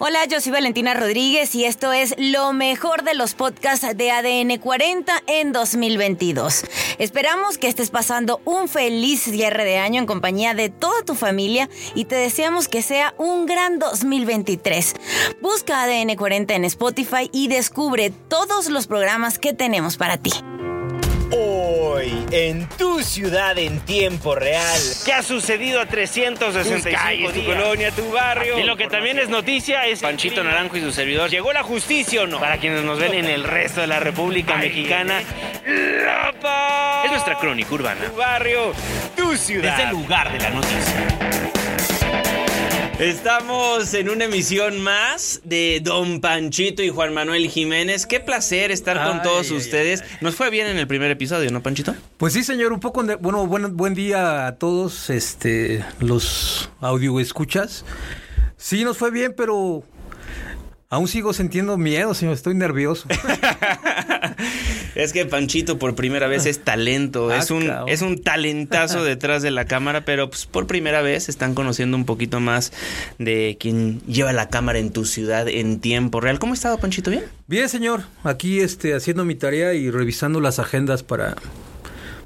Hola, yo soy Valentina Rodríguez y esto es lo mejor de los podcasts de ADN 40 en 2022. Esperamos que estés pasando un feliz cierre de año en compañía de toda tu familia y te deseamos que sea un gran 2023. Busca ADN 40 en Spotify y descubre todos los programas que tenemos para ti. Hoy, en tu ciudad en tiempo real. ¿Qué ha sucedido a 365 calles, tu colonia, tu barrio. Y lo que también es noticia es Panchito Naranjo y su servidor. ¿Llegó la justicia o no? Para quienes nos ven en el resto de la República Mexicana, La Paz. es nuestra crónica urbana. Tu barrio, tu ciudad. Desde el lugar de la noticia. Estamos en una emisión más de Don Panchito y Juan Manuel Jiménez. Qué placer estar con Ay, todos ay, ustedes. Nos fue bien en el primer episodio, ¿no, Panchito? Pues sí, señor, un poco, de- bueno, buen, buen día a todos, este, los audio escuchas. Sí, nos fue bien, pero aún sigo sintiendo miedo, señor, estoy nervioso. Es que Panchito por primera vez es talento, Ah, es un cabrón. es un talentazo detrás de la cámara, pero pues por primera vez están conociendo un poquito más de quien lleva la cámara en tu ciudad en tiempo real. ¿Cómo ha estado Panchito? ¿Bien? Bien, señor, aquí este, haciendo mi tarea y revisando las agendas para,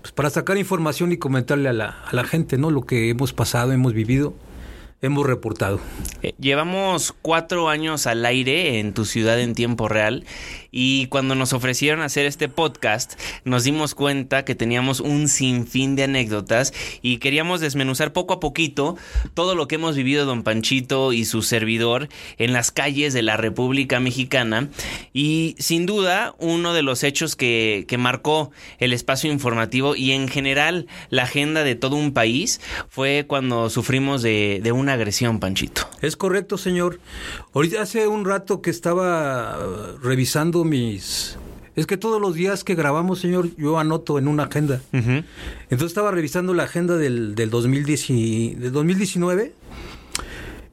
pues, para sacar información y comentarle a la, a la gente, ¿no? Lo que hemos pasado, hemos vivido, hemos reportado. Eh, Llevamos cuatro años al aire en tu ciudad en tiempo real y cuando nos ofrecieron hacer este podcast nos dimos cuenta que teníamos un sinfín de anécdotas y queríamos desmenuzar poco a poquito todo lo que hemos vivido don Panchito y su servidor en las calles de la República Mexicana y sin duda uno de los hechos que, que marcó el espacio informativo y en general la agenda de todo un país fue cuando sufrimos de, de una agresión, Panchito. Es correcto, señor. Ahorita hace un rato que estaba eh, revisando mis... Es que todos los días que grabamos, señor, yo anoto en una agenda. Entonces estaba revisando la agenda del, del, 2010 y- del 2019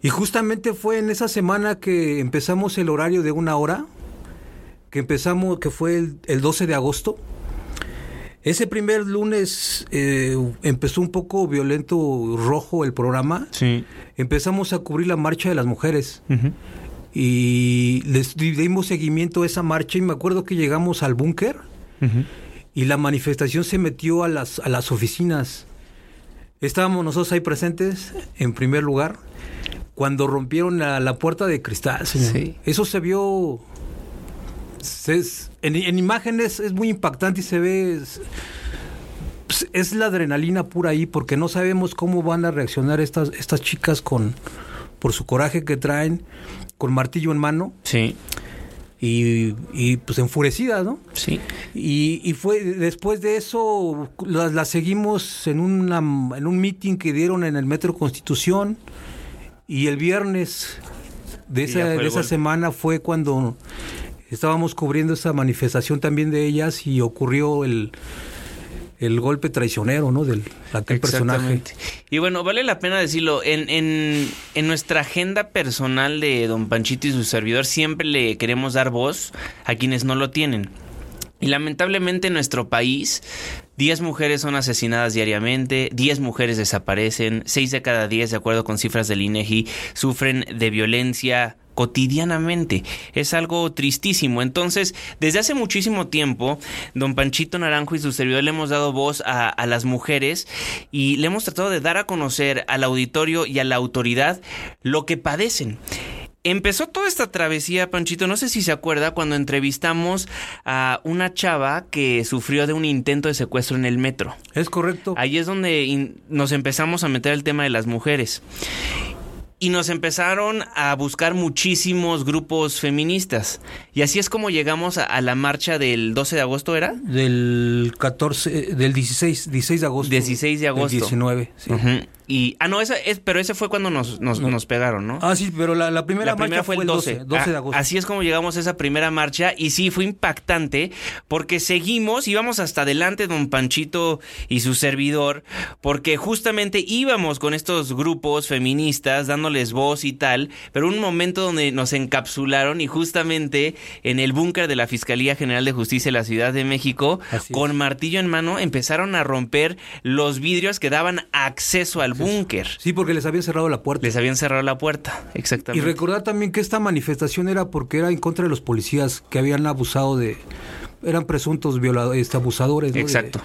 y justamente fue en esa semana que empezamos el horario de una hora, que empezamos, que fue el, el 12 de agosto. Ese primer lunes eh, empezó un poco violento, rojo el programa. Sí. Empezamos a cubrir la marcha de las mujeres. Y les di- dimos seguimiento a esa marcha y me acuerdo que llegamos al búnker y la manifestación se metió a las, a las oficinas. Estábamos nosotros ahí presentes, en primer lugar, cuando rompieron la, la puerta de cristal. Sí. Eso se vio... es- en, en imágenes es muy impactante y se ve... es- pues, es la adrenalina pura ahí porque no sabemos cómo van a reaccionar estas, estas chicas con por su coraje que traen, con martillo en mano Sí, y, y, pues enfurecidas, ¿no? sí. Y, y fue después de eso las las seguimos en una en un meeting que dieron en el Metro Constitución y el viernes de esa, de esa semana fue cuando estábamos cubriendo esa manifestación también de ellas y ocurrió el el golpe traicionero, ¿no? Del aquel personaje. Y bueno, vale la pena decirlo, en, en, en nuestra agenda personal de Don Panchito y su servidor siempre le queremos dar voz a quienes no lo tienen. Y lamentablemente en nuestro país, 10 mujeres son asesinadas diariamente, 10 mujeres desaparecen, 6 de cada 10, de acuerdo con cifras del INEGI, sufren de violencia cotidianamente. Es algo tristísimo. Entonces, desde hace muchísimo tiempo, don Panchito Naranjo y su servidor le hemos dado voz a, a las mujeres y le hemos tratado de dar a conocer al auditorio y a la autoridad lo que padecen. Empezó toda esta travesía, Panchito, no sé si se acuerda, cuando entrevistamos a una chava que sufrió de un intento de secuestro en el metro. Es correcto. Ahí es donde nos empezamos a meter el tema de las mujeres. Y nos empezaron a buscar muchísimos grupos feministas. Y así es como llegamos a, a la marcha del 12 de agosto, ¿era? Del 14, del 16, 16 de agosto. 16 de del agosto. 19, sí. Ujú. Y, ah, no, esa es, pero ese fue cuando nos, nos, nos pegaron, ¿no? Ah, sí, pero la, la primera La primera marcha fue el 12, 12, de Ah, agosto. Así es como llegamos a esa primera marcha y sí, fue impactante porque seguimos, íbamos hasta adelante don Panchito y su servidor, porque justamente íbamos con estos grupos feministas dándoles voz y tal, pero un momento donde nos encapsularon y justamente en el búnker de la Fiscalía General de Justicia de la Ciudad de México, Así es. con martillo en mano, empezaron a romper los vidrios que daban acceso al búnker. Sí, porque les habían cerrado la puerta. Les habían cerrado la puerta, Y exactamente. recordar también que esta manifestación era porque era en contra de los policías que habían abusado de... Eran presuntos violadores, abusadores, ¿no? De- Exacto.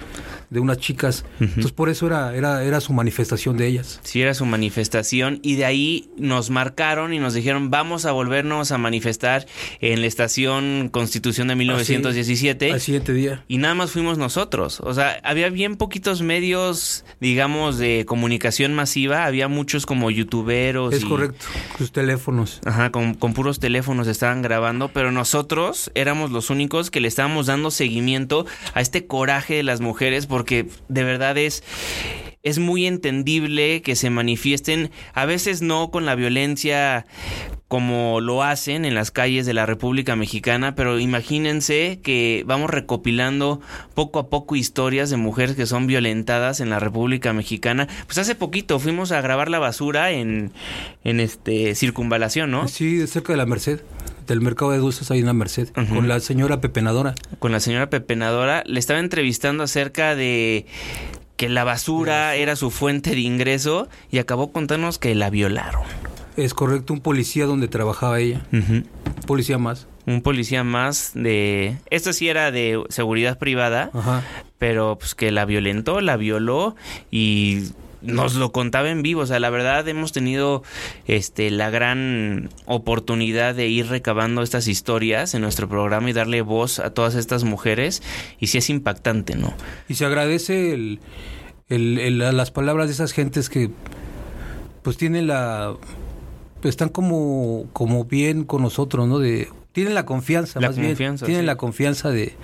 De, unas chicas. Entonces por eso era, era, era su manifestación de ellas. Sí, era su manifestación y de ahí nos marcaron y nos dijeron vamos a volvernos a manifestar en la estación Constitución de 1917. Al siguiente día. Y nada más fuimos nosotros. O sea, había bien poquitos medios, digamos, de comunicación masiva. Había muchos como youtuberos. Es y- correcto. Sus teléfonos. Ajá, con, con puros teléfonos estaban grabando, pero nosotros éramos los únicos que le estábamos dando seguimiento a este coraje de las mujeres, porque de verdad es, es muy entendible que se manifiesten, a veces no con la violencia como lo hacen en las calles de la República Mexicana, pero imagínense que vamos recopilando poco a poco historias de mujeres que son violentadas en la República Mexicana. Pues hace poquito fuimos a grabar la basura en, en este circunvalación, ¿no? Sí, cerca de la Merced. Del mercado de dulces hay una Merced. Con la señora pepenadora. Con la señora Pepenadora, le estaba entrevistando acerca de que la basura era su fuente de ingreso y acabó contándonos que la violaron. Es correcto, un policía donde trabajaba ella. Un policía más. Un policía más de... Esto sí era de seguridad privada, Ajá. pero pues que la violentó, la violó y nos lo contaba en vivo. O sea, la verdad hemos tenido este la gran oportunidad de ir recabando estas historias en nuestro programa y darle voz a todas estas mujeres. Y sí es impactante, ¿no? Y se agradece el, el- el- las palabras de esas gentes que pues tienen la están como como bien con nosotros, ¿no? De tienen la confianza, La más bien, tienen sí. la confianza de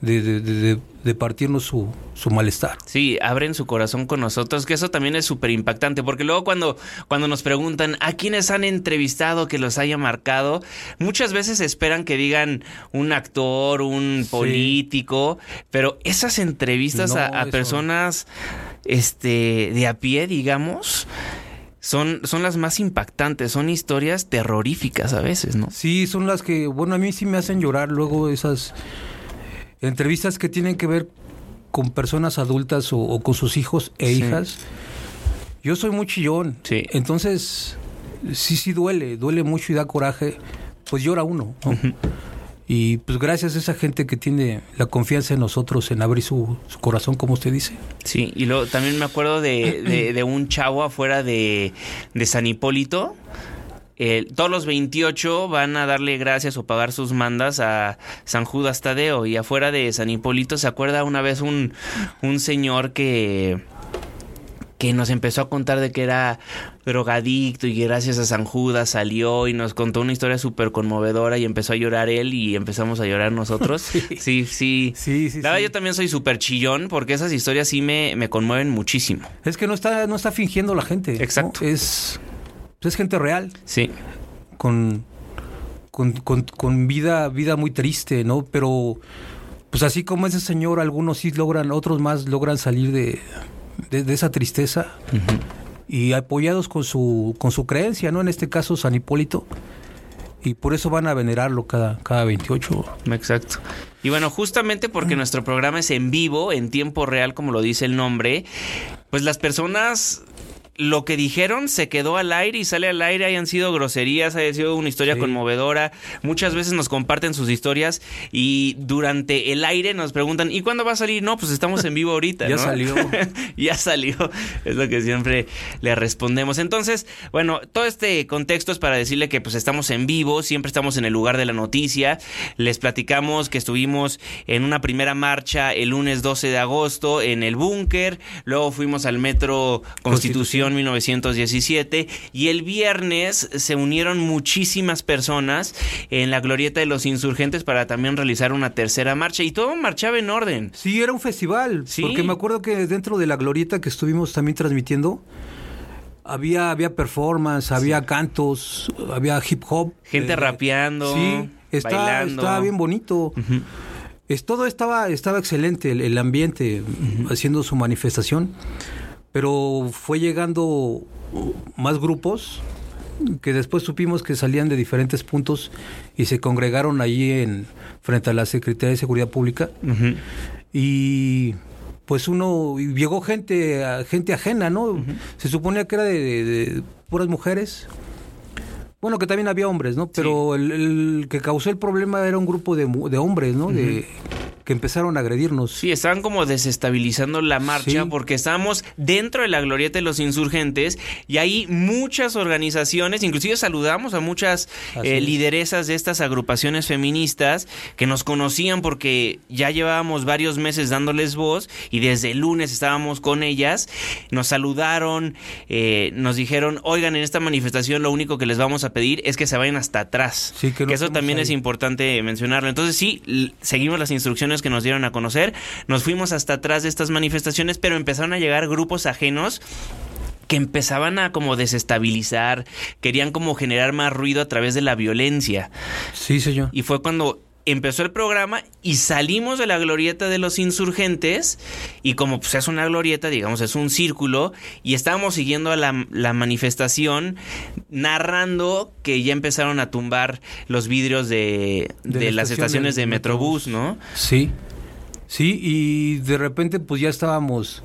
de, de, de- partirnos su, su malestar. Sí, abren su corazón con nosotros, que eso también es súper impactante, porque luego cuando, cuando nos preguntan a quiénes han entrevistado que los haya marcado, muchas veces esperan que digan un actor, un político, pero esas entrevistas No, a, a personas este, de a pie, digamos, son, son las más impactantes, son historias terroríficas a veces, ¿no? Sí, son las que, bueno, a mí sí me hacen llorar luego esas entrevistas que tienen que ver con personas adultas o, o con sus hijos e Sí. hijas. Yo soy muy chillón. Sí. Entonces, sí, sí duele, duele mucho y da coraje. Pues llora uno. ¿no? Y pues gracias a esa gente que tiene la confianza en nosotros, en abrir su, su corazón, como usted dice. Sí, y luego también me acuerdo de, de- de un chavo afuera de, de San Hipólito. Eh, todos los 28 van a darle gracias o pagar sus mandas a San Judas Tadeo. Y afuera de San Hipólito se acuerda una vez un, un señor que que nos empezó a contar de que era drogadicto y gracias a San Judas salió y nos contó una historia súper conmovedora y empezó a llorar él y empezamos a llorar nosotros. Sí, sí. Sí, sí, La verdad, sí. yo también soy súper chillón porque esas historias sí me, me conmueven muchísimo. Es que no está, no está fingiendo la gente. ¿no? Exacto. Es, es gente real. Sí, con, con, con- con vida, vida muy triste, ¿no? Pero, pues así como ese señor, algunos sí logran, otros más logran salir de, de, de esa tristeza y apoyados con su, con su creencia, ¿no? En este caso, San Hipólito. Y por eso van a venerarlo cada, cada 28. exacto. Y bueno, justamente porque nuestro programa es en vivo, en tiempo real, como lo dice el nombre, pues las personas lo que dijeron se quedó al aire y sale al aire, hayan sido groserías, haya sido una historia Sí. conmovedora. Muchas veces nos comparten sus historias y durante el aire nos preguntan, ¿y cuándo va a salir? No, pues estamos en vivo ahorita. Ya ¿no? salió. ya salió, es lo que siempre le respondemos. Entonces, bueno, todo este contexto es para decirle que pues estamos en vivo, siempre estamos en el lugar de la noticia. Les platicamos que estuvimos en una primera marcha el lunes 12 de agosto en el búnker, luego fuimos al metro Constitución 1917 y el viernes se unieron muchísimas personas en la glorieta de los insurgentes para también realizar una tercera marcha y todo marchaba en orden. Sí, era un festival. Sí. Porque me acuerdo que dentro de la glorieta que estuvimos también transmitiendo, había, había performance, había cantos, había hip hop. Gente eh, rapeando, Sí, está, bailando. estaba bien bonito. Es, todo estaba, estaba excelente, el, el ambiente, haciendo su manifestación. Pero fue llegando uh, más grupos que después supimos que salían de diferentes puntos y se congregaron allí en frente a la Secretaría de Seguridad Pública y pues uno llegó gente gente ajena, ¿no? Se suponía que era de, de- de puras mujeres. Bueno, que también había hombres, ¿no? Pero el, el que causó el problema era un grupo de, de hombres, ¿no? De que empezaron a agredirnos. Sí, estaban como desestabilizando la marcha Sí. porque estábamos dentro de la glorieta de los insurgentes y hay muchas organizaciones, inclusive saludamos a muchas eh, es. lideresas de estas agrupaciones feministas que nos conocían porque ya llevábamos varios meses dándoles voz y desde el lunes estábamos con ellas, nos saludaron, eh, nos dijeron, oigan, en esta manifestación lo único que les vamos a pedir es que se vayan hasta atrás. Sí, que no eso también ahí. es importante mencionarlo. Entonces sí, seguimos las instrucciones que nos dieron a conocer, nos fuimos hasta atrás de estas manifestaciones, pero empezaron a llegar grupos ajenos que empezaban a como desestabilizar, querían como generar más ruido a través de la violencia. Sí, señor. Y fue cuando empezó el programa y salimos de la glorieta de los insurgentes y como pues es una glorieta, digamos, es un círculo y estábamos siguiendo a la, la manifestación narrando que ya empezaron a tumbar los vidrios de, De de la las estación estaciones de de Metrobús, ¿no? Sí. Sí, y de repente pues ya estábamos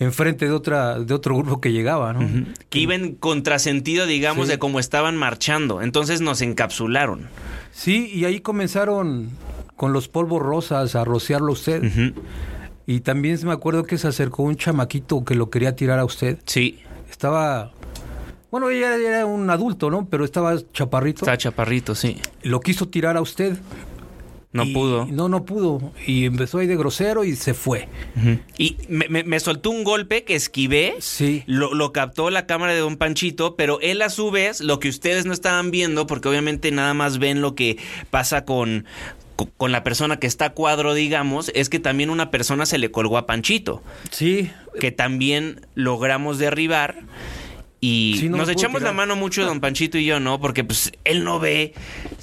enfrente de otra de otro grupo que llegaba, ¿no? Que iba en contrasentido, digamos, Sí. de cómo estaban marchando. Entonces nos encapsularon. Sí, y ahí comenzaron con los polvos rosas a rociarlo a usted. Y también me acuerdo que se acercó un chamaquito que lo quería tirar a usted. Sí, Estaba bueno, ella era un adulto, ¿no? Pero estaba chaparrito. estaba chaparrito, sí. Lo quiso tirar a usted. No y- pudo. No, no pudo. Y empezó ahí de grosero y se fue. Y me, me- me soltó un golpe que esquivé. Sí. Lo, lo captó la cámara de Don Panchito, pero él a su vez, lo que ustedes no estaban viendo, porque obviamente nada más ven lo que pasa con, co- con la persona que está a cuadro, digamos, es que también una persona se le colgó a Panchito, Sí. que también logramos derribar. Y Sí, no nos echamos la mano mucho Don Panchito y yo, ¿no? Porque pues él no ve.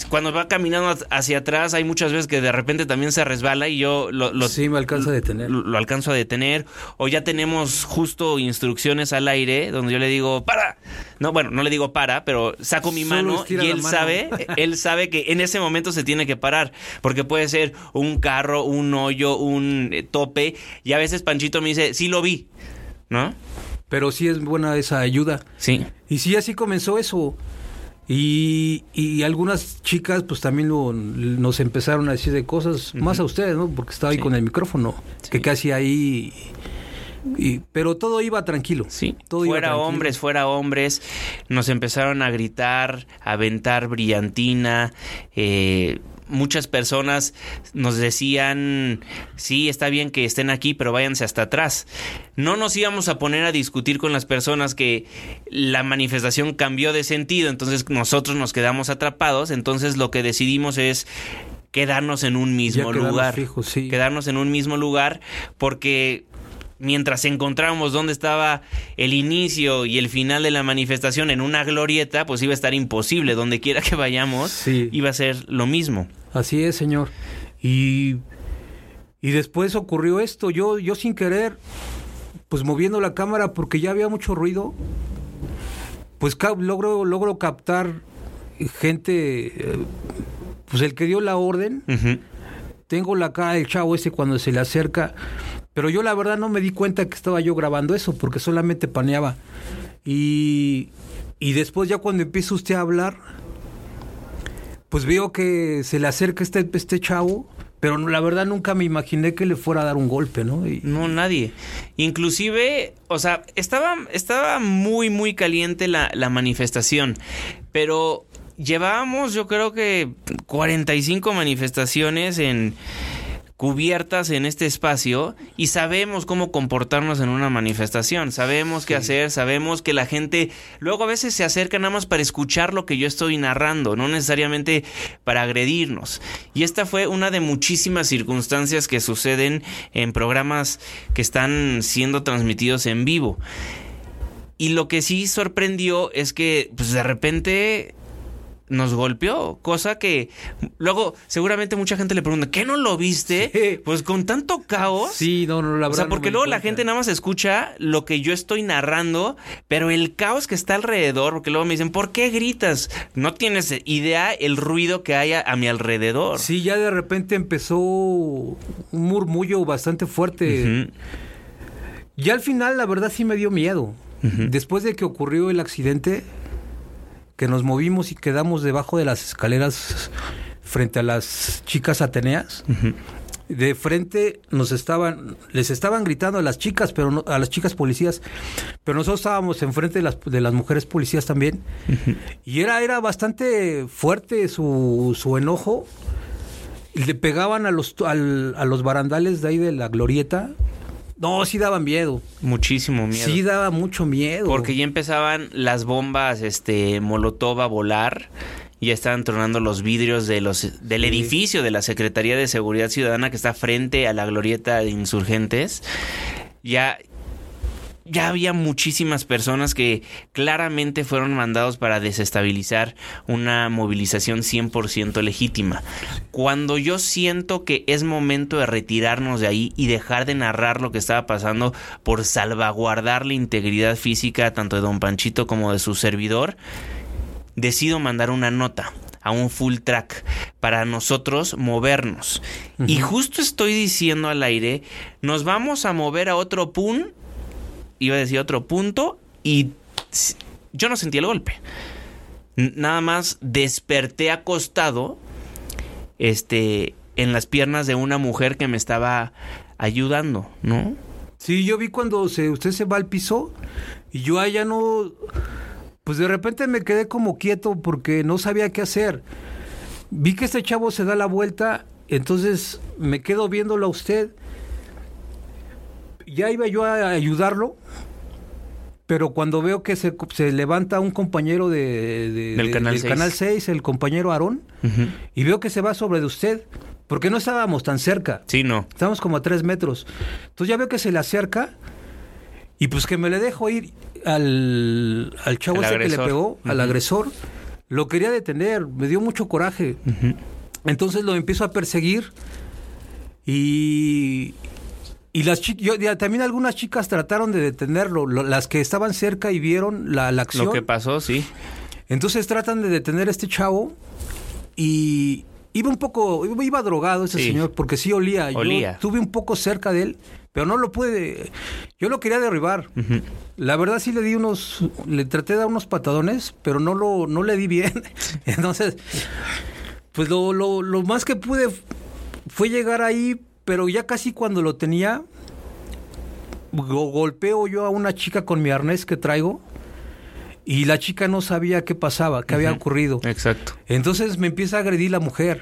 Cuando va caminando hacia atrás hay muchas veces que de repente también se resbala y yo lo, lo- sí, me alcanza a detener. lo, lo alcanzo a detener. O ya tenemos justo instrucciones al aire donde yo le digo, para. No, bueno, no le digo para, pero saco mi Solo mano y él mano. sabe, él sabe que en ese momento se tiene que parar. Porque puede ser un carro, un hoyo, un eh, tope. Y a veces Panchito me dice, sí lo vi. ¿No? Pero sí es buena esa ayuda. Sí. Y sí, así comenzó eso. Y, y algunas chicas pues también lo- nos empezaron a decir de cosas, más a ustedes, ¿no? Porque estaba ahí Sí. con el micrófono, que casi ahí... y- pero todo iba tranquilo. Sí, Todo iba fuera tranquilo. hombres, fuera hombres, nos empezaron a gritar, a aventar brillantina, eh, muchas personas nos decían, sí, está bien que estén aquí, pero váyanse hasta atrás. No nos íbamos a poner a discutir con las personas que la manifestación cambió de sentido, entonces nosotros nos quedamos atrapados, entonces lo que decidimos es quedarnos en un mismo lugar. fijos, sí. Quedarnos en un mismo lugar porque mientras encontrábamos dónde estaba el inicio y el final de la manifestación en una glorieta, pues iba a estar imposible. Donde quiera que vayamos, Sí. iba a ser lo mismo. Así es, señor. Y, y después ocurrió esto, yo, yo sin querer, pues moviendo la cámara porque ya había mucho ruido, pues logro, logro captar gente, eh, pues el que dio la orden, Ujú. tengo la cara del chavo ese cuando se le acerca, pero yo la verdad no me di cuenta que estaba yo grabando eso porque solamente paneaba. Y, y después ya cuando empieza usted a hablar, pues veo que se le acerca este, este chavo, pero la verdad nunca me imaginé que le fuera a dar un golpe, ¿no? No, nadie. Inclusive, o sea, estaba, estaba muy, muy caliente la, la manifestación, pero llevábamos yo creo que 45 manifestaciones en cubiertas en este espacio y sabemos cómo comportarnos en una manifestación, sabemos qué hacer, sabemos que la gente luego a veces se acerca nada más para escuchar lo que yo estoy narrando, no necesariamente para agredirnos. Y esta fue una de muchísimas circunstancias que suceden en programas que están siendo transmitidos en vivo. Y lo que sí sorprendió es que pues de repente nos golpeó, cosa que luego seguramente mucha gente le pregunta, ¿qué no lo viste? Sí. Pues con tanto caos. Sí, no, no, la O verdad. sea, no porque luego la gente nada más escucha lo que yo estoy narrando, pero el caos que está alrededor, porque luego me dicen, ¿por qué gritas? No tienes idea el ruido que hay a, a mi alrededor. Sí, ya de repente empezó un murmullo bastante fuerte. Y al final, la verdad, sí me dio miedo. Después de que ocurrió el accidente, que nos movimos y quedamos debajo de las escaleras frente a las chicas Ateneas. De frente nos estaban, les estaban gritando a las chicas, pero no- a las chicas policías, pero nosotros estábamos enfrente de las, de las mujeres policías también. Y era, era bastante fuerte su, su enojo. Le pegaban a los, al- a los barandales de ahí de la glorieta. No, sí daban miedo. Muchísimo miedo. Sí daba mucho miedo. Porque ya empezaban las bombas este Molotov a volar. Ya estaban tronando los vidrios de los del edificio de la Secretaría de Seguridad Ciudadana que está frente a la glorieta de insurgentes. Ya ya había muchísimas personas que claramente fueron mandados para desestabilizar una movilización 100% legítima. Cuando yo siento que es momento de retirarnos de ahí y dejar de narrar lo que estaba pasando por salvaguardar la integridad física tanto de don Panchito como de su servidor, decido mandar una nota a un full track para nosotros movernos. Y justo estoy diciendo al aire, nos vamos a mover a otro pun, iba a decir otro punto, y yo no sentí el golpe. Nada más desperté acostado, este, en las piernas de una mujer que me estaba ayudando, ¿no? Sí, yo vi cuando se, usted se va al piso y yo allá no... Pues de repente me quedé como quieto porque no sabía qué hacer. Vi que este chavo se da la vuelta, entonces me quedo viéndolo a usted. Ya iba yo a ayudarlo, pero cuando veo que se, se levanta un compañero de, de- Del de- Canal del 6. Canal 6, el compañero Aarón, y veo que se va sobre de usted, porque no estábamos tan cerca. Sí, no. Estamos como a tres metros. Entonces ya veo que se le acerca y pues que me le dejo ir al, al chavo ese que le pegó, al agresor. Lo quería detener, me dio mucho coraje. Entonces lo empiezo a perseguir y... Y las chi- yo, ya, también algunas chicas trataron de detenerlo, lo- las que estaban cerca y vieron la, la acción. Lo que pasó, sí. Entonces tratan de detener a este chavo y iba un poco, iba, drogado ese Sí. señor porque sí olía. Olía. Yo estuve un poco cerca de él, pero no lo pude. Yo lo quería derribar. La verdad sí le di unos, le traté de dar unos patadones, pero no lo, no le di bien. Entonces, pues lo, lo, lo más que pude fue llegar ahí, pero ya casi cuando lo tenía, go- golpeo yo a una chica con mi arnés que traigo. Y la chica no sabía qué pasaba, qué había ocurrido. Exacto. Entonces me empieza a agredir la mujer.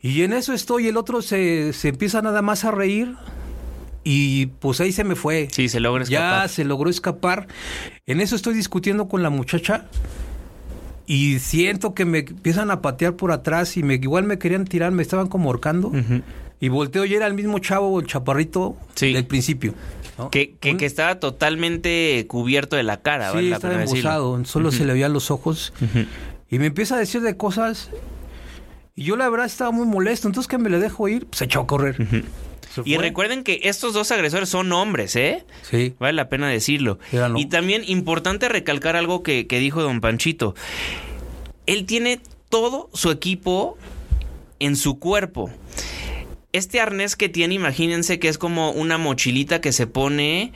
Y en eso estoy, el otro se, se empieza nada más a reír. Y pues ahí se me fue. Sí, se logra Ya escapar. se logró escapar. En eso estoy discutiendo con la muchacha. Y siento que me empiezan a patear por atrás y me igual me querían tirar, me estaban como ahorcando. Ujú. Y volteo y era el mismo chavo, el chaparrito Sí. del principio. ¿no? Que, que, que estaba totalmente cubierto de la cara, vale Sí, la estaba solo se le veían los ojos. Y me empieza a decir de cosas. Y yo la verdad estaba muy molesto. Entonces que me le dejo ir, pues se echó a correr. Y recuerden que estos dos agresores son hombres, ¿eh? Sí. Vale la pena decirlo. Y también importante recalcar algo que, que dijo don Panchito. Él tiene todo su equipo en su cuerpo. Este arnés que tiene, imagínense que es como una mochilita que se pone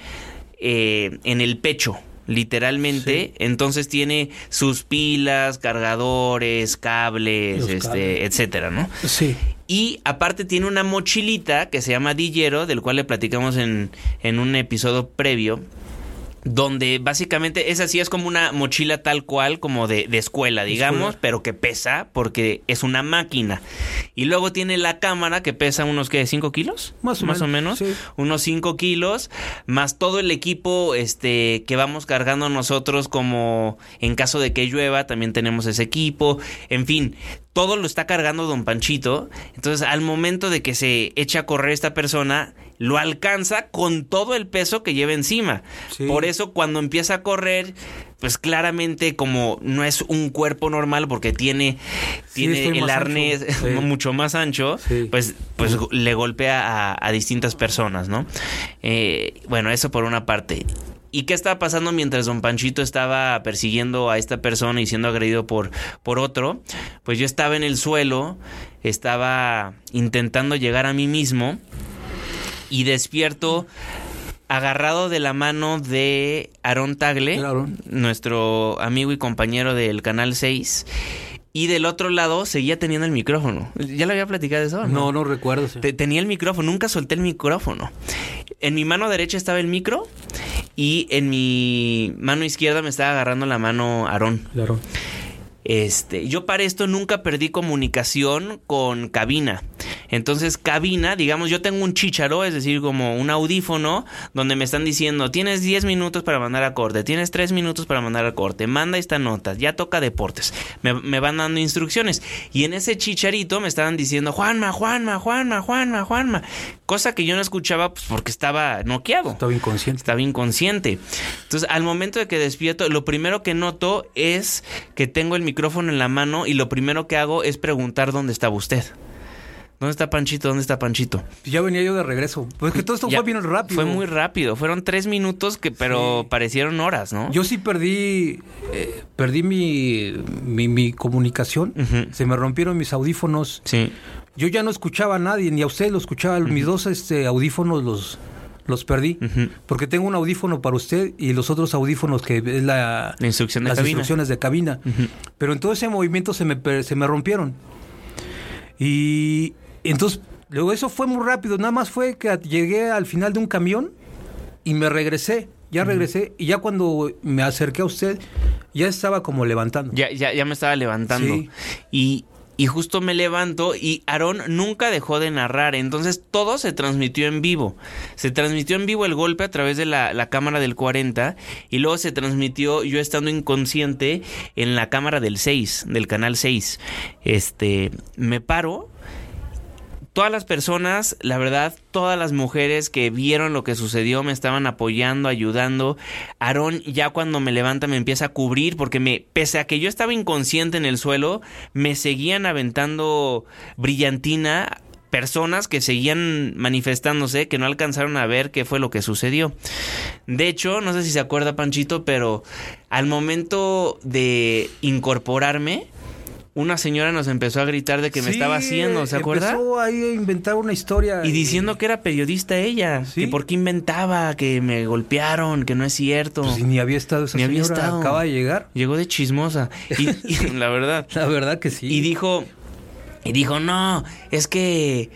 eh, en el pecho, literalmente. Entonces tiene sus pilas, cargadores, cables, Los este, cables. etcétera, ¿no? Sí. Y aparte tiene una mochilita que se llama Dillero, del cual le platicamos en, en un episodio previo. Donde básicamente esa sí es como una mochila tal cual, como de, de escuela, digamos, Escuela. pero que pesa porque es una máquina. Y luego tiene la cámara que pesa unos, ¿qué? ¿5 kilos? Más o menos, sí. Unos 5 kilos, más todo el equipo este, que vamos cargando nosotros como en caso de que llueva, también tenemos ese equipo. En fin, todo lo está cargando don Panchito. Entonces, al momento de que se echa a correr esta persona, lo alcanza con todo el peso que lleva encima. Sí. Por eso, cuando empieza a correr, pues claramente como no es un cuerpo normal porque tiene, Sí, tiene el arnés. Sí. mucho más ancho, pues, pues le golpea a, a distintas personas, ¿no? Eh, bueno, eso por una parte. ¿Y qué estaba pasando mientras don Panchito estaba persiguiendo a esta persona y siendo agredido por, por otro? Pues yo estaba en el suelo, estaba intentando llegar a mí mismo y despierto agarrado de la mano de Aaron Tagle, Aarón. nuestro amigo y compañero del Canal 6. Y del otro lado seguía teniendo el micrófono. ¿Ya le había platicado eso? No, no recuerdo. Te- tenía el micrófono, nunca solté el micrófono. En mi mano derecha estaba el micro y en mi mano izquierda me estaba agarrando la mano Aarón. Claro. Este, yo para esto nunca perdí comunicación con cabina. Entonces, cabina, digamos, yo tengo un chicharo, es decir, como un audífono, donde me están diciendo, tienes 10 minutos para mandar a corte, tienes 3 minutos para mandar a corte, manda esta nota, ya toca deportes. Me, me van dando instrucciones. Y en ese chicharito me estaban diciendo, Juanma, Juanma, Juanma, Juanma, Juanma. Cosa que yo no escuchaba pues, porque estaba noqueado. Estaba inconsciente. Estaba inconsciente. Entonces, al momento de que despierto, lo primero que noto es que tengo el micrófono en la mano y lo primero que hago es preguntar dónde estaba usted. ¿Dónde está Panchito? ¿Dónde está Panchito? Ya venía yo de regreso. Pues que todo esto Ya, fue bien rápido. Fue muy rápido. Fueron tres minutos que, pero Sí. parecieron horas, ¿no? Yo sí perdí, eh, perdí mi, mi, mi comunicación. Se me rompieron mis audífonos. Sí. Yo ya no escuchaba a nadie, ni a usted lo escuchaba. Mis dos este, audífonos los, los perdí. Porque tengo un audífono para usted y los otros audífonos que es la, La instrucción de las cabina. instrucciones de cabina. Pero en todo ese movimiento se me, se me rompieron. Y entonces, luego eso fue muy rápido. Nada más fue que llegué al final de un camión y me regresé. Ya regresé y ya cuando me acerqué a usted, ya estaba como levantando. Ya, ya, ya me estaba levantando. Sí. Y, y justo me levanto y Aarón nunca dejó de narrar. Entonces todo se transmitió en vivo. Se transmitió en vivo el golpe a través de la, la cámara del 40 y luego se transmitió yo estando inconsciente en la cámara del 6, del canal 6. Este, me paro todas las personas, la verdad, todas las mujeres que vieron lo que sucedió me estaban apoyando, ayudando. Aarón ya cuando me levanta me empieza a cubrir porque me pese a que yo estaba inconsciente en el suelo, me seguían aventando brillantina personas que seguían manifestándose que no alcanzaron a ver qué fue lo que sucedió. De hecho, no sé si se acuerda Panchito, pero al momento de incorporarme una señora nos empezó a gritar de que me estaba haciendo, ¿se acuerda? Empezó ahí a inventar una historia. Y diciendo que era periodista ella, Sí. que por qué inventaba, que me golpearon, que no es cierto. Pues, ni había estado esa Ni había estado. acaba de llegar. Llegó de chismosa. Y, y la verdad. La verdad que sí. Y dijo, y dijo, no, es que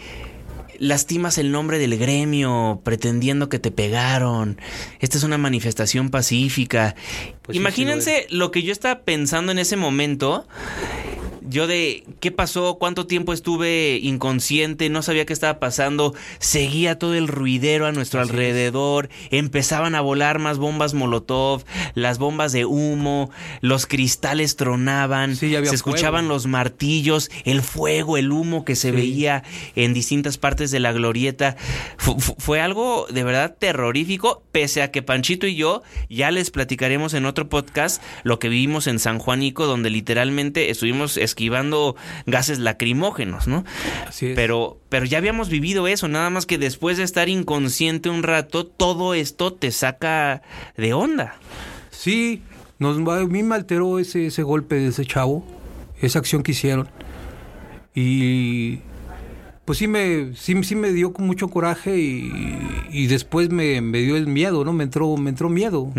lastimas el nombre del gremio pretendiendo que te pegaron. Esta es una manifestación pacífica. Pues sí, Imagínense lo que yo estaba pensando en ese momento. Yo de qué pasó, cuánto tiempo estuve inconsciente, no sabía qué estaba pasando, seguía todo el ruidero a nuestro alrededor, empezaban a volar más bombas Molotov, las bombas de humo, los cristales tronaban, Sí, se escuchaban fuego. los martillos, el fuego, el humo que se Sí. veía en distintas partes de la glorieta. Fu- fu- fue algo de verdad terrorífico, pese a que Panchito y yo ya les platicaremos en otro podcast lo que vivimos en San Juanico, donde literalmente estuvimos esquivando gases lacrimógenos, ¿no? Así es. Pero, pero ya habíamos vivido eso, nada más que después de estar inconsciente un rato, todo esto te saca de onda. Sí, nos, a mí me alteró ese, ese golpe de ese chavo, esa acción que hicieron. Y pues sí me, sí, sí me dio mucho coraje y, y después me, me dio el miedo, ¿no? Me entró, me entró miedo.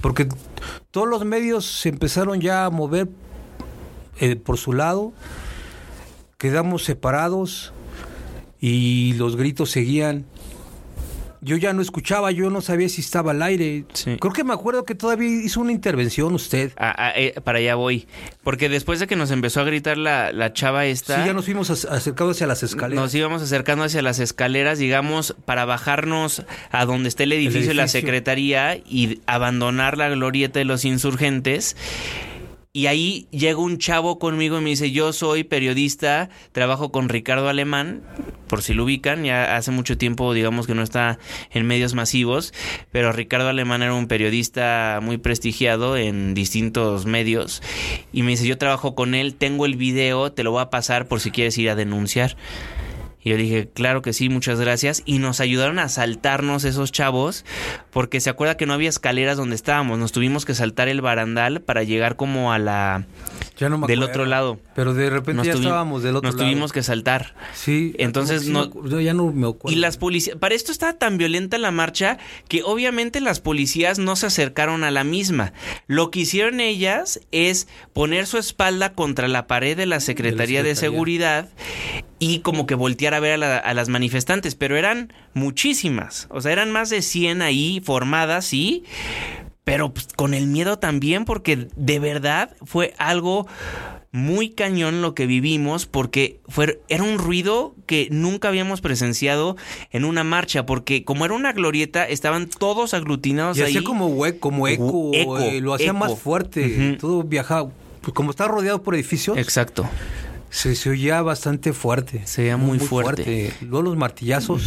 Porque todos los medios se empezaron ya a mover eh, por su lado, quedamos separados y los gritos seguían. Yo ya no escuchaba, yo no sabía si estaba al aire. Sí. Creo que me acuerdo que todavía hizo una intervención usted. Ah, ah, eh, para allá voy. Porque después de que nos empezó a gritar la, la chava esta... Sí, ya nos fuimos ac- acercados hacia las escaleras. Nos íbamos acercando hacia las escaleras, digamos, para bajarnos a donde está el edificio, de la secretaría y abandonar la glorieta de los insurgentes. Y ahí llega un chavo conmigo y me dice, yo soy periodista, trabajo con Ricardo Alemán, por si lo ubican, ya hace mucho tiempo digamos que no está en medios masivos, pero Ricardo Alemán era un periodista muy prestigiado en distintos medios y me dice, yo trabajo con él, tengo el video, te lo voy a pasar por si quieres ir a denunciar. Y yo dije, claro que sí, muchas gracias. Y nos ayudaron a saltarnos esos chavos, porque se acuerda que no había escaleras donde estábamos. Nos tuvimos que saltar el barandal para llegar como a la Ya no me del otro lado. Pero de repente Nos ya estábamos del otro Nos lado. tuvimos que saltar. Sí. Entonces, sí no- acuerdo, ya no me acuerdo. Y las policías, para esto estaba tan violenta la marcha que obviamente las policías no se acercaron a la misma. Lo que hicieron ellas es poner su espalda contra la pared de la Secretaría de, Secretaría. Seguridad y como que voltear a ver a, la- a las manifestantes, pero eran muchísimas, o sea, eran más de 100 ahí formadas, sí, pero pues, con el miedo también porque de verdad fue algo muy cañón lo que vivimos porque fue, era un ruido que nunca habíamos presenciado en una marcha porque como era una glorieta estaban todos aglutinados Y ahí. hacía como hueco, como eco, Eco, eh, lo hacía eco. más fuerte. Todo viajaba. Pues como está rodeado por edificios, Exacto. se, se oía bastante fuerte. Se oía muy fuerte. Luego los martillazos.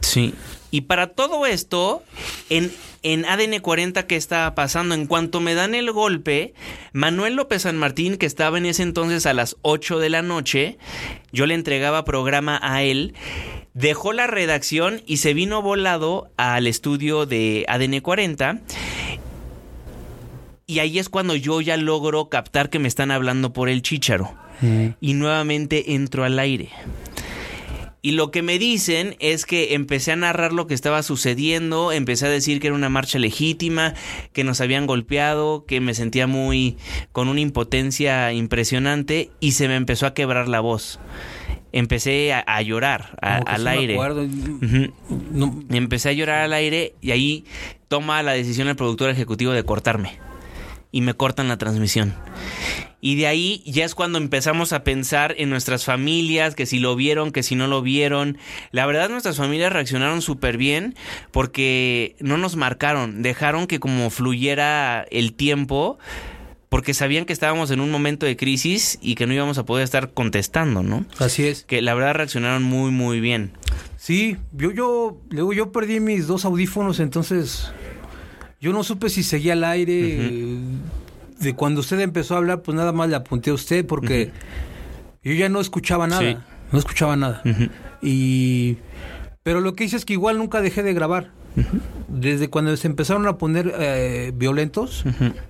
Sí. Y para todo esto, en, en ADN 40, ¿qué estaba pasando? En cuanto me dan el golpe, Manuel López San Martín, que estaba en ese entonces a las 8 de la noche, yo le entregaba programa a él, dejó la redacción y se vino volado al estudio de ADN 40. Y ahí es cuando yo ya logro captar que me están hablando por el chícharo. Y nuevamente entro al aire. Y lo que me dicen es que empecé a narrar lo que estaba sucediendo, empecé a decir que era una marcha legítima, que nos habían golpeado, que me sentía muy con una impotencia impresionante y se me empezó a quebrar la voz. Empecé a, a llorar a- al aire. No, Empecé a llorar al aire y ahí toma la decisión el productor ejecutivo de cortarme. Y me cortan la transmisión. Y de ahí ya es cuando empezamos a pensar en nuestras familias, que si lo vieron, que si no lo vieron. La verdad nuestras familias reaccionaron súper bien porque no nos marcaron, dejaron que como fluyera el tiempo porque sabían que estábamos en un momento de crisis y que no íbamos a poder estar contestando, ¿no? así es. Que la verdad reaccionaron muy, muy bien. Sí, yo, yo, luego yo perdí mis dos audífonos, entonces yo no supe si seguía al aire. De cuando usted empezó a hablar, pues nada más le apunté a usted porque yo ya no escuchaba nada. Sí. No escuchaba nada. Y pero lo que hice es que igual nunca dejé de grabar. Desde cuando se empezaron a poner eh, violentos,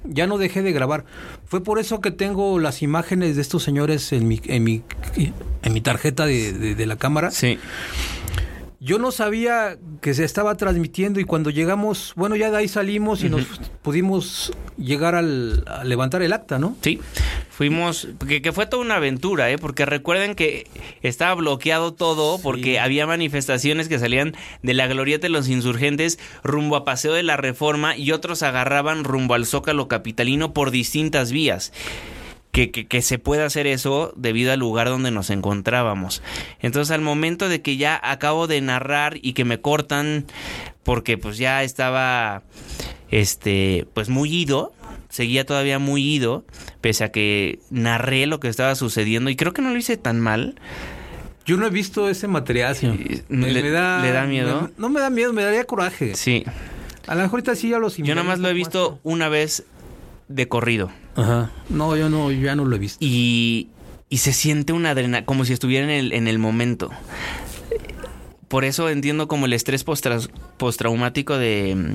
ya no dejé de grabar. Fue por eso que tengo las imágenes de estos señores en mi, en mi, en mi tarjeta de, de- de la cámara. Sí. Yo no sabía que se estaba transmitiendo y cuando llegamos, bueno, ya de ahí salimos y nos pudimos llegar al, a levantar el acta, ¿no? Sí, fuimos, que, que fue toda una aventura, ¿eh? porque recuerden que estaba bloqueado todo porque había manifestaciones que salían de la glorieta de los insurgentes rumbo a Paseo de la Reforma y otros agarraban rumbo al Zócalo Capitalino por distintas vías. Que, que, que se pueda hacer eso debido al lugar donde nos encontrábamos. Entonces al momento de que ya acabo de narrar y que me cortan porque pues ya estaba este pues muy ido, seguía todavía muy ido, pese a que narré lo que estaba sucediendo y creo que no lo hice tan mal. Yo no he visto ese material, señor. Y- ¿le- le da miedo? me- no me da miedo, me daría coraje. Sí, A lo mejor ahorita sí ya los yo nada más lo he visto una vez de corrido Ajá. No, yo no, yo ya no lo he visto. y, y se siente una adrenalina, como si estuviera en el, en el momento. Por eso entiendo como el estrés postra- postraumático de,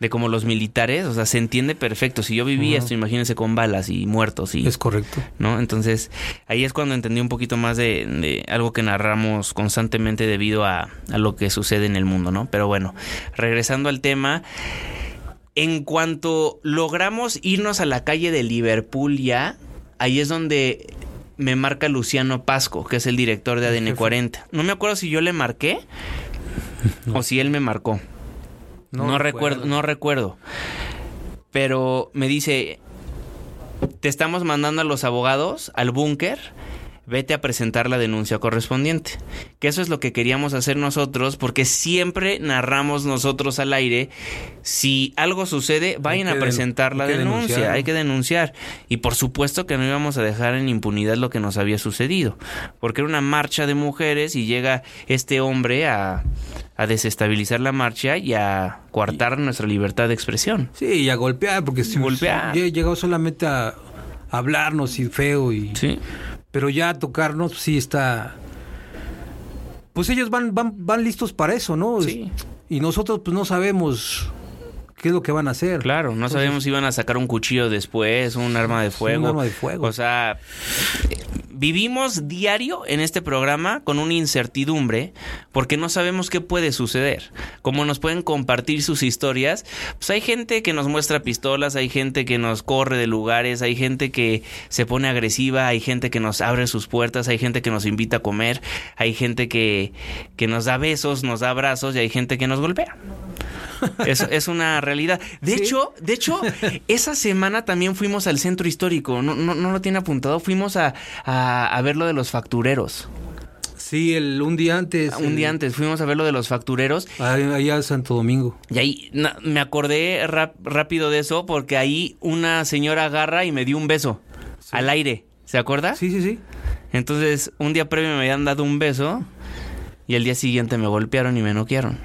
de como los militares, o sea, se entiende perfecto. Si yo viví Ajá. esto, imagínense con balas y muertos y... Es correcto. ¿no? Entonces, ahí es cuando entendí un poquito más de, de algo que narramos constantemente debido a, a lo que sucede en el mundo, ¿no? Pero bueno, regresando al tema, en cuanto logramos irnos a la calle de Liverpool ya, ahí es donde me marca Luciano Pasco, que es el director de ADN 40. No me acuerdo si yo le marqué o si él me marcó. No, recuerdo, no recuerdo. Pero me dice, te estamos mandando a los abogados al búnker, vete a presentar la denuncia correspondiente. Que eso es lo que queríamos hacer nosotros, porque siempre narramos nosotros al aire, si algo sucede, vayan a den- presentar la denuncia, hay que denunciar. Y por supuesto que no íbamos a dejar en impunidad lo que nos había sucedido, porque era una marcha de mujeres y llega este hombre a, a desestabilizar la marcha y a coartar nuestra libertad de expresión. Sí, y a golpear, porque si Golpear. llegado solamente a hablarnos y feo y Sí. Pero ya tocarnos pues, sí está pues ellos van van van listos para eso, ¿no? Sí. Y nosotros pues no sabemos qué es lo que van a hacer. Claro, no Entonces, sabíamos si iban a sacar un cuchillo después, un arma de fuego. arma de fuego. O sea, vivimos diario en este programa con una incertidumbre porque no sabemos qué puede suceder. Como nos pueden compartir sus historias, pues hay gente que nos muestra pistolas, hay gente que nos corre de lugares, hay gente que se pone agresiva, hay gente que nos abre sus puertas, hay gente que nos invita a comer, hay gente que, que nos da besos, nos da abrazos y hay gente que nos golpea. Es, es una realidad. De Sí. hecho, de hecho, esa semana también fuimos al centro histórico. No, no, no lo tiene apuntado. Fuimos a, a, a ver lo de los factureros. Sí, el, un día antes. Un día antes fuimos a ver lo de los factureros. Allá en Santo Domingo. Y ahí na- me acordé rap- rápido de eso porque ahí una señora agarra y me dio un beso al aire. ¿Se acuerda? Sí, sí, sí. Entonces, un día previo me habían dado un beso y el día siguiente me golpearon y me noquearon.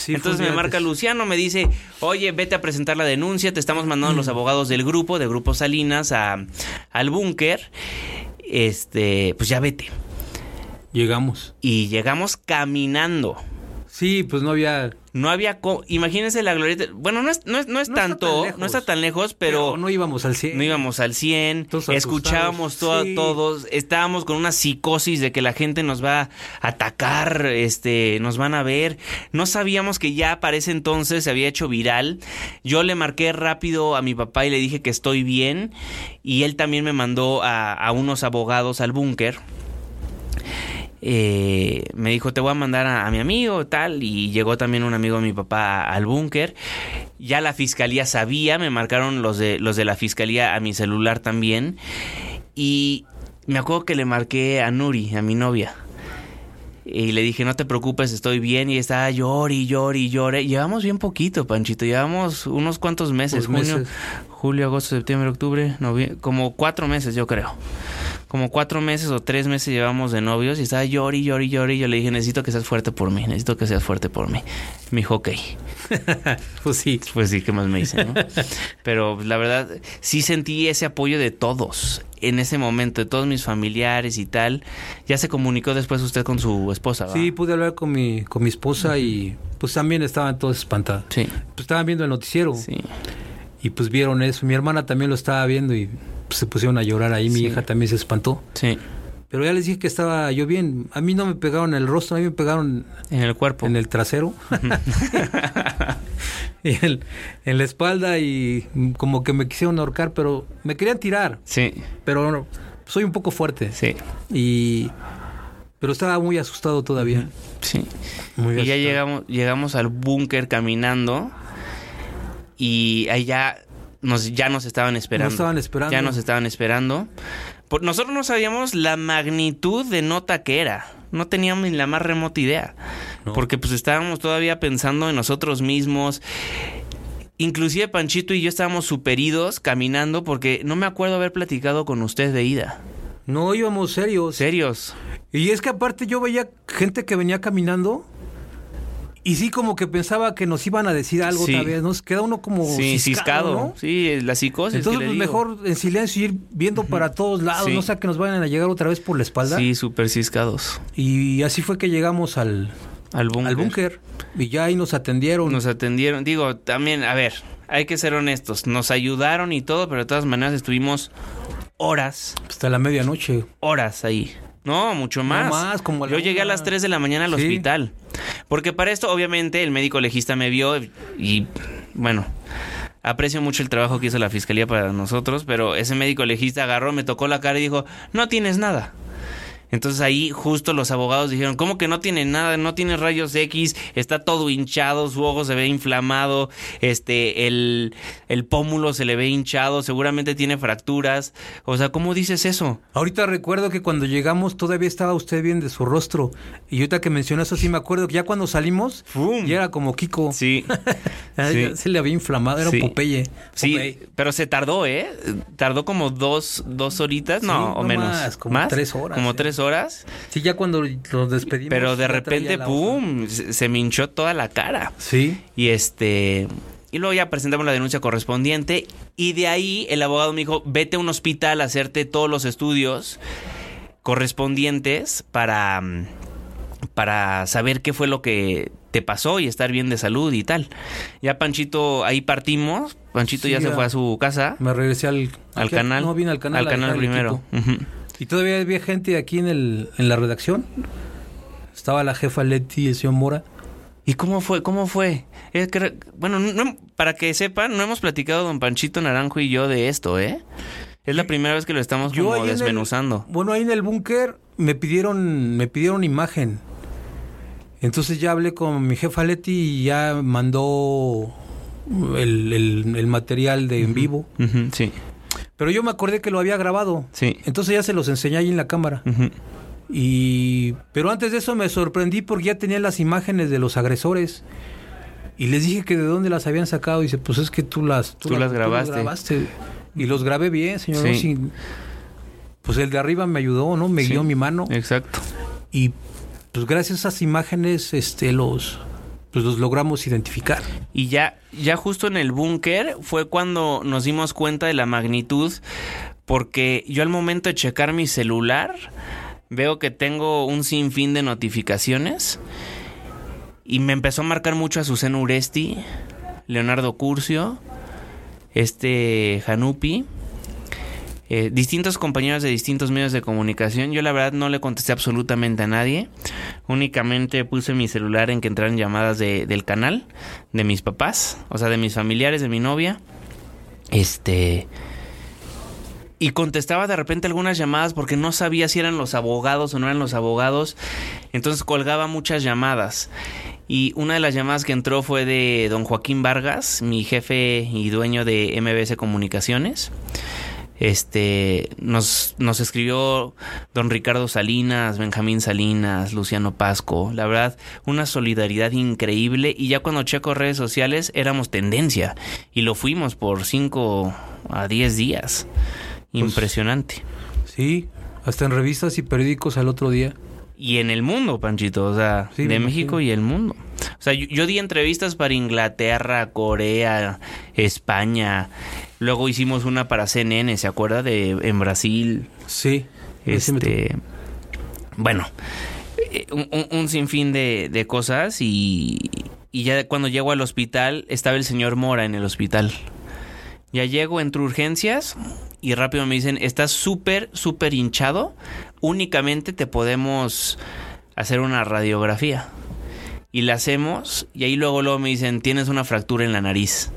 Sí, Entonces me marca. Luciano, me dice, oye, vete a presentar la denuncia, te estamos mandando Mm. los abogados del grupo, de Grupo Salinas, a, al búnker. Este, pues ya vete. Llegamos. Y llegamos caminando. Sí, pues no había. No había... co- Imagínense la glorieta. Bueno, no es, no es, no es No está tanto, tan lejos. no está tan lejos, pero... no íbamos al 100. No íbamos al 100, Todos escuchábamos todo. Sí. todos, estábamos con una psicosis de que la gente nos va a atacar, este, nos van a ver. No sabíamos que ya para ese entonces se había hecho viral. Yo le marqué rápido a mi papá y le dije que estoy bien y él también me mandó a, a unos abogados al búnker. Eh, me dijo, te voy a mandar a, a mi amigo, tal, y llegó también un amigo de mi papá al búnker. Ya la fiscalía sabía, me marcaron los de, los de la fiscalía a mi celular también. Y me acuerdo que le marqué a Nuri, a mi novia. Y le dije, no te preocupes, estoy bien. Y estaba llori, llori, llore. Llevamos bien poquito, Panchito. Llevamos unos cuantos meses. Junio, meses. julio, agosto, septiembre, octubre, novie- como cuatro meses, yo creo. Como cuatro meses o tres meses llevamos de novios y estaba llori, llori, llori. Yo le dije, necesito que seas fuerte por mí, necesito que seas fuerte por mí. Me dijo, ok. Pues sí. Pues sí, ¿qué más me dice, no? Pero la verdad, sí sentí ese apoyo de todos en ese momento, de todos mis familiares y tal. Ya se comunicó después usted con su esposa, ¿va? Sí, pude hablar con mi, con mi esposa y pues también estaban todos espantados. Sí, Pues estaban viendo el noticiero sí. y pues vieron eso. Mi hermana también lo estaba viendo y pues, se pusieron a llorar ahí. Mi Sí. hija también se espantó. Sí, Pero ya les dije que estaba yo bien. A mí no me pegaron en el rostro, a mí me pegaron en el cuerpo. en el trasero. y en, en la espalda y como que me quisieron ahorcar, pero me querían tirar. Sí, Pero soy un poco fuerte. sí, Y... Pero estaba muy asustado todavía. sí. Muy Y ya llegamos, llegamos al búnker caminando y allá nos, ya nos estaban esperando. Nos estaban esperando. Ya nos estaban esperando. Por- nosotros no sabíamos la magnitud de nota que era. No teníamos ni la más remota idea. No. Porque pues estábamos todavía pensando en nosotros mismos. Inclusive Panchito y yo estábamos superidos caminando porque no me acuerdo haber platicado con usted de ida. No íbamos serios. Serios. Y es que aparte yo veía gente que venía caminando y sí como que pensaba que nos iban a decir algo Sí. otra vez, ¿no? Queda uno como sí, ciscado. ¿no? Sí, la psicosis. Entonces pues, mejor en silencio ir viendo para todos lados, Sí. no sea que nos vayan a llegar otra vez por la espalda. Sí, súper ciscados. Y así fue que llegamos al, Al búnker. al búnker y ya ahí nos atendieron. Nos atendieron. Digo, también, a ver, hay que ser honestos. Nos ayudaron y todo, pero de todas maneras estuvimos horas, Hasta la medianoche. horas ahí. No, mucho más. más, como Yo llegué a las 3 de la mañana al Sí. hospital. Porque para esto, obviamente, el médico legista me vio y, bueno, aprecio mucho el trabajo que hizo la fiscalía para nosotros, pero ese médico legista agarró, me tocó la cara y dijo, no tienes nada. Entonces ahí justo los abogados dijeron, ¿cómo que no tiene nada? No tiene rayos X, está todo hinchado, su ojo se ve inflamado, este, el, el pómulo se le ve hinchado, seguramente tiene fracturas. O sea, ¿cómo dices eso? Ahorita recuerdo que cuando llegamos todavía estaba usted bien de su rostro. Y ahorita que mencionó eso sí me acuerdo que ya cuando salimos ¡Fum! ya era como Kiko. Sí. Se le había inflamado, era Sí. Popeye. Sí, Popeye. pero se tardó, ¿eh? Tardó como dos, dos horitas, Sí, no, o no menos. más, como tres horas, Como eh. tres horas. Sí, ya cuando los despedimos. Pero de repente. ¡pum! Se, se me hinchó toda la cara. Sí. Y este. Y luego ya presentamos la denuncia correspondiente. Y de ahí el abogado me dijo: vete a un hospital a hacerte todos los estudios correspondientes para. Para saber qué fue lo que te pasó y estar bien de salud y tal. Ya Panchito, ahí partimos. Panchito Sí, ya se fue a su casa, Me regresé al, al canal. No, vine al canal. Al primero. Ujú. Y todavía había gente aquí en, el, en la redacción. Estaba la jefa Leti y el señor Mora. ¿Y cómo fue? ¿Cómo fue? Es que re- bueno, no- para que sepan, no hemos platicado don Panchito Naranjo y yo de esto, ¿eh? Es la primera vez que lo estamos como el- desmenuzando. bueno, ahí en el búnker me pidieron, me pidieron imagen. Entonces ya hablé con mi jefa Leti y ya mandó el, el- el material de en vivo. Sí, Pero yo me acordé que lo había grabado. sí. Entonces ya se los enseñé ahí en la cámara. Y pero antes de eso me sorprendí porque ya tenía las imágenes de los agresores. Y les dije que de dónde las habían sacado. Y dice, pues es que tú las, Tú las grabaste. grabaste. Y los grabé bien, señor. Sí. pues el de arriba me ayudó, ¿no? Me Sí. guió mi mano. Exacto. Y pues gracias a esas imágenes, este, los, pues los logramos identificar. Y ya, ya justo en el búnker fue cuando nos dimos cuenta de la magnitud, porque yo al momento de checar mi celular veo que tengo un sinfín de notificaciones y me empezó a marcar mucho Azucena Uresti, Leonardo Curcio, este Janupi. Eh, distintos compañeros de distintos medios de comunicación. Yo la verdad no le contesté absolutamente a nadie. Únicamente puse mi celular en que entraran llamadas de- del canal, de mis papás, o sea, de mis familiares, de mi novia. Este. Y contestaba de repente algunas llamadas porque no sabía si eran los abogados o no eran los abogados. Entonces colgaba muchas llamadas. Y una de las llamadas que entró fue de don Joaquín Vargas, mi jefe y dueño de MBS Comunicaciones. Este nos, nos escribió don Ricardo Salinas, Benjamín Salinas, Luciano Pasco. La verdad, una solidaridad increíble. Y ya cuando checo redes sociales éramos tendencia. Y lo fuimos por 5 a 10 días. Impresionante. Sí, hasta en revistas y periódicos al otro día. Y en el mundo, Panchito, o sea, Sí, de imagino. México y el mundo. O sea, yo, yo di entrevistas para Inglaterra, Corea, España. Luego hicimos una para CNN, ¿se acuerda? De en Brasil. Sí. Este, bueno, eh, un, un- sinfín de, de cosas y, y ya cuando llego al hospital estaba el señor Mora en el hospital. Ya llego, entro a urgencias y rápido me dicen, estás súper, súper hinchado, únicamente te podemos hacer una radiografía. Y la hacemos y ahí luego, luego me dicen, tienes una fractura en la nariz.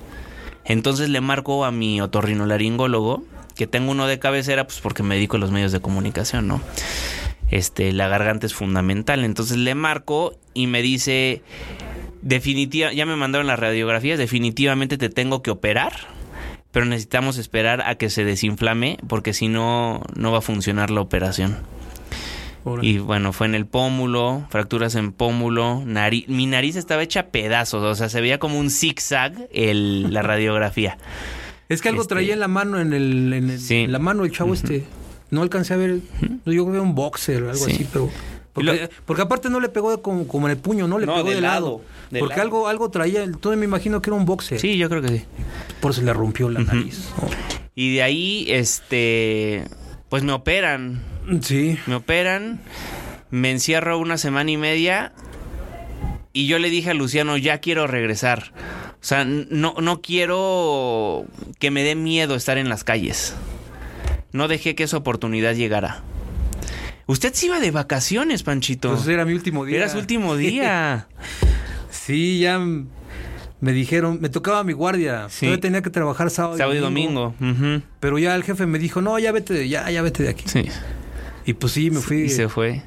Entonces le marco a mi otorrinolaringólogo, que tengo uno de cabecera, pues porque me dedico a los medios de comunicación, ¿no? Este, la garganta es fundamental. Entonces le marco y me dice, definitiva, ya me mandaron las radiografías, definitivamente te tengo que operar, pero necesitamos esperar a que se desinflame, porque si no, no va a funcionar la operación. Y bueno, fue en el pómulo, fracturas en pómulo, nariz, mi nariz estaba hecha pedazos, o sea, se veía como un zigzag el, la radiografía. Es que algo Este- traía en la mano, en, el, en, el- Sí. en la mano el chavo este. No alcancé a ver. Yo creo que un boxer o algo Sí. así, pero. Porque, lo- porque aparte no le pegó como, como en el puño, no le No, pegó de, de lado. lado, de porque lado. algo algo traía. Entonces me imagino que era un boxer. Sí, yo creo que sí. Por eso le rompió la nariz. Y de ahí, este, pues me operan, ¿no? Sí. me operan, me encierro una semana y media y yo le dije a Luciano, ya quiero regresar. O sea, no, no quiero que me dé miedo estar en las calles. No dejé que esa oportunidad llegara. Usted se iba de vacaciones, Panchito. Entonces era mi último día. Era su último día. Sí, ya me dijeron, me tocaba mi guardia. Sí. Yo tenía que trabajar sábado, Sábado y domingo. Pero ya el jefe me dijo, no, ya vete, ya, ya vete de aquí. Sí. Y pues sí, me fui. Y se fue.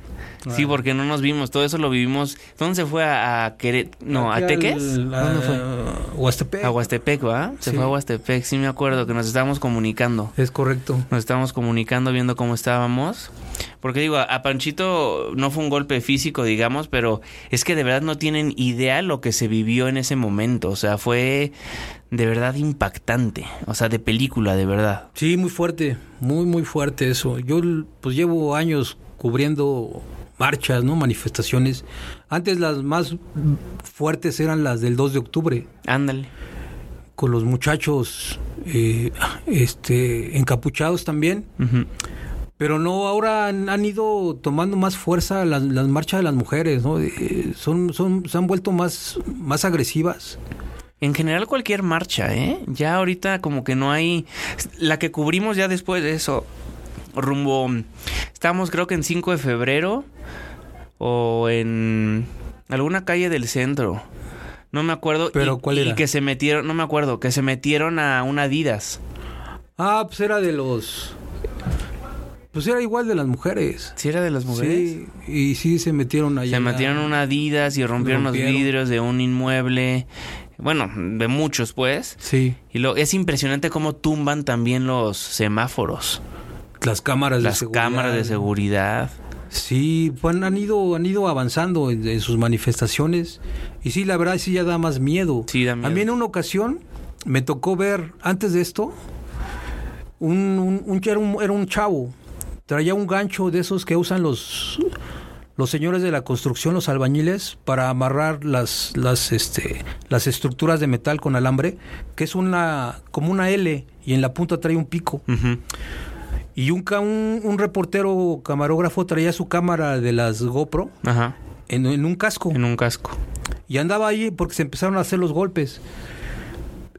Sí, porque no nos vimos. Todo eso lo vivimos. ¿Dónde se fue? ¿A, a Queret- No, Aquí ¿a Teques? al- ¿Dónde fue? a Huastepec. A Huastepec, ¿va? Se Sí. fue a Huastepec. Sí, me acuerdo que nos estábamos comunicando. Es correcto. Nos estábamos comunicando, viendo cómo estábamos. Porque digo, a- a Panchito no fue un golpe físico, digamos, pero es que de verdad no tienen idea lo que se vivió en ese momento. O sea, fue de verdad impactante. O sea, de película, de verdad. Sí, muy fuerte, muy, muy fuerte eso. Yo pues llevo años cubriendo marchas, ¿no? Manifestaciones. Antes las más fuertes eran las del 2 de octubre, Ándale. con los muchachos eh, este, encapuchados también. Pero no, ahora han, han ido tomando más fuerza las, las marchas de las mujeres, ¿no? Eh, son, son, se han vuelto más, más agresivas. En general cualquier marcha, ¿eh? Ya ahorita como que no hay... La que cubrimos ya después de eso, rumbo... Estábamos creo que en 5 de febrero o en alguna calle del centro. No me acuerdo. ¿Pero y, cuál y era? que se metieron, no me acuerdo, que se metieron a una Adidas. Ah, pues era de los... Pues era igual de las mujeres. ¿Sí era de las mujeres? Sí, y sí se metieron allá. Se metieron una Adidas y rompieron, Rompieron. los vidrios de un inmueble. Bueno, de muchos pues. Sí, Y lo, es impresionante cómo tumban también los semáforos, las cámaras de las seguridad. cámaras de seguridad. Sí, han ido, han ido avanzando en, en sus manifestaciones. Y sí, la verdad sí ya da más miedo. Sí, da miedo. A mí en una ocasión me tocó ver, antes de esto, un, un- un- era, un, era un chavo. Traía un gancho de esos que usan los, los señores de la construcción, los albañiles, para amarrar las, las, este, las estructuras de metal con alambre, que es una como una L y en la punta trae un pico. Y un, un, un reportero camarógrafo traía su cámara de las GoPro Ajá, en, en un casco. en un casco. Y andaba ahí porque se empezaron a hacer los golpes.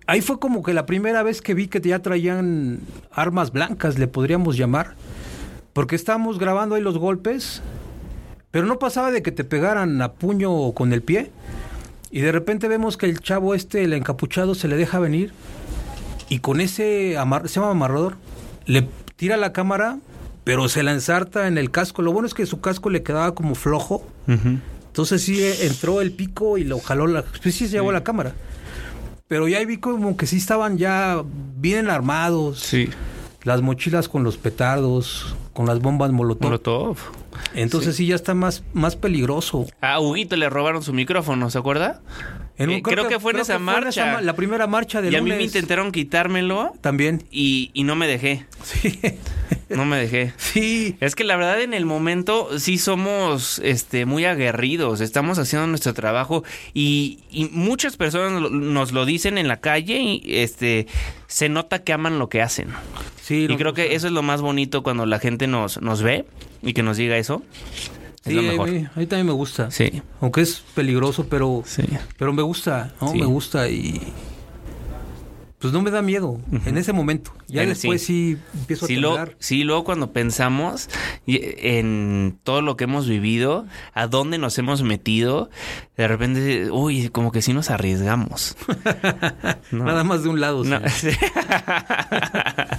Ahí fue como que la primera vez que vi que ya traían armas blancas, le podríamos llamar. Porque estábamos grabando ahí los golpes, pero no pasaba de que te pegaran a puño o con el pie. Y de repente vemos que el chavo este, el encapuchado, se le deja venir. Y con ese, amar- se llama amarrador, le tira la cámara, pero se la ensarta en el casco. Lo bueno es que su casco le quedaba como flojo. Entonces sí eh, entró el pico y lo jaló, la, pues sí se llevó la cámara. Pero ya vi como que sí estaban ya bien armados. Sí. Las mochilas con los petardos, con las bombas molotov. Molotov. Entonces sí. ya está más, más peligroso. A Huguito le robaron su micrófono, ¿se acuerda? En Eh, creo que fue en esa marcha. ma- la primera marcha de Y a mí me intentaron quitármelo También. y, y no me dejé. Sí. No me dejé. sí. Es que la verdad en el momento sí somos este, muy aguerridos, estamos haciendo nuestro trabajo y, y muchas personas nos lo dicen en la calle y este, se nota que aman lo que hacen. Sí, Y creo que eso es lo más bonito cuando la gente nos, nos ve y que nos diga eso. Es Sí, lo a mí, a mí también me gusta. Sí, Aunque es peligroso, pero, sí. pero me gusta, ¿no? Sí. Me gusta y... Pues no me da miedo en ese momento. Ya después sí, empiezo Sí, a lo, temblar. sí, luego cuando pensamos en todo lo que hemos vivido, a dónde nos hemos metido, de repente, uy, como que sí nos arriesgamos. No. Nada más de un lado. No, sí.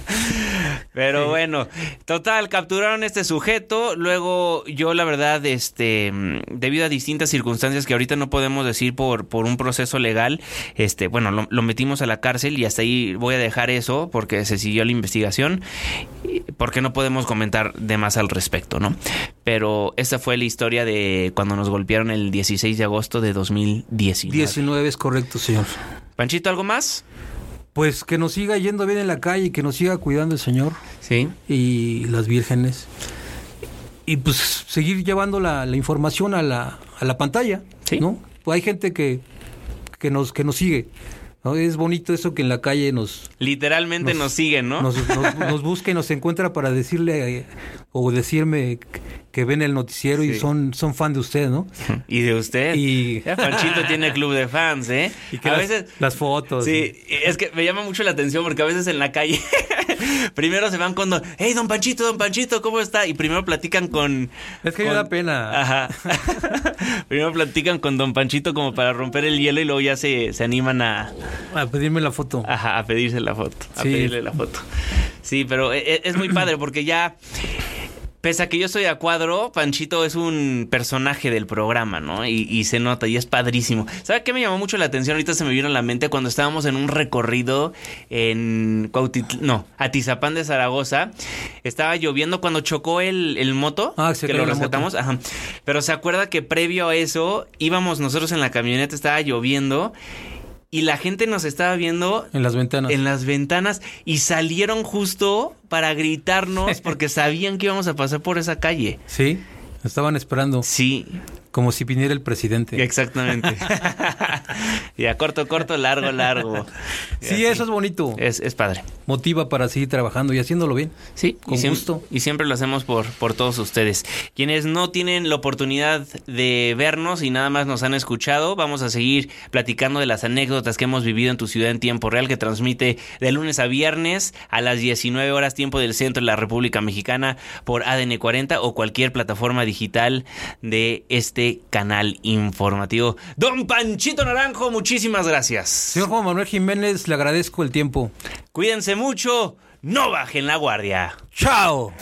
Pero bueno, total, capturaron este sujeto. Luego yo, la verdad, este, debido a distintas circunstancias que ahorita no podemos decir por, por un proceso legal, este, bueno, lo, lo metimos a la cárcel y hasta ahí voy a dejar eso porque se siguió la investigación, porque no podemos comentar de más al respecto, ¿no? Pero esta fue la historia de cuando nos golpearon el 16 de agosto de 2019. 19 es correcto, señor. Panchito, ¿algo más? Pues que nos siga yendo bien en la calle y que nos siga cuidando el Señor Sí. y las vírgenes. Y pues seguir llevando la, la información a la, a la pantalla. Sí. ¿no? Pues hay gente que, que, nos, que nos sigue. ¿No? Es bonito eso que en la calle nos, Literalmente nos, Nos- siguen, ¿no? nos, nos, nos busca y nos encuentra para decirle eh, o decirme que ven el noticiero y son, son fan de usted, ¿no? Y de usted. Y- Panchito tiene club de fans, ¿eh? Y que a las, veces. las fotos. Sí, es que me llama mucho la atención porque a veces en la calle primero se van con don, hey don Panchito, don Panchito, ¿cómo está? Y primero platican con... Es que me con- da pena. Ajá. primero platican con don Panchito como para romper el hielo y luego ya se, se animan a, A pedirme la foto. Ajá, a pedirse la foto. A Sí. pedirle la foto. Sí, pero e- e- es muy padre porque ya. Pese a que yo soy a cuadro, Panchito es un personaje del programa, ¿no? Y, y se nota y es padrísimo. ¿Sabe qué me llamó mucho la atención? Ahorita se me vino a la mente cuando estábamos en un recorrido en Cuautitl- no, Atizapán de Zaragoza. Estaba lloviendo cuando chocó el, el moto, Ah, que lo rescatamos. Ajá. Pero se acuerda que previo a eso íbamos nosotros en la camioneta, estaba lloviendo y la gente nos estaba viendo En las ventanas. en las ventanas y salieron justo para gritarnos porque sabían que íbamos a pasar por esa calle. Sí, estaban esperando Sí, como si viniera el presidente. exactamente. Ya corto, corto, largo, largo. Sí, eso es bonito. Es, es padre. Motiva para seguir trabajando y haciéndolo bien. Sí, Con y gusto. Y siempre lo hacemos por, por todos ustedes. Quienes no tienen la oportunidad de vernos y nada más nos han escuchado, vamos a seguir platicando de las anécdotas que hemos vivido en tu ciudad en tiempo real, que transmite de lunes a viernes a las 19 horas tiempo del centro de la República Mexicana por ADN 40 o cualquier plataforma digital de este canal informativo. Don Panchito Naranjo, muchísimas gracias. Señor Juan Manuel Jiménez, le agradezco el tiempo. Cuídense mucho, no bajen la guardia. ¡Chao!